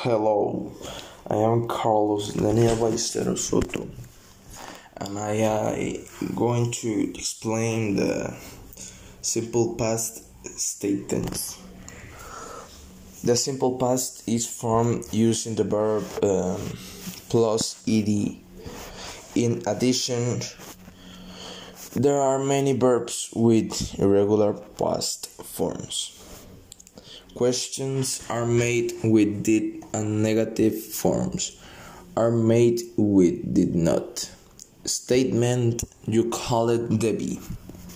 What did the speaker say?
Hello, I am Carlos Daniel Ballesteros Soto, and I am going to explain the simple past state tense. The simple past is formed using the verb um, plus ed. In addition, there are many verbs with irregular past forms. Questions are made with did and negative forms are made with did not. Statement you call it Debbie.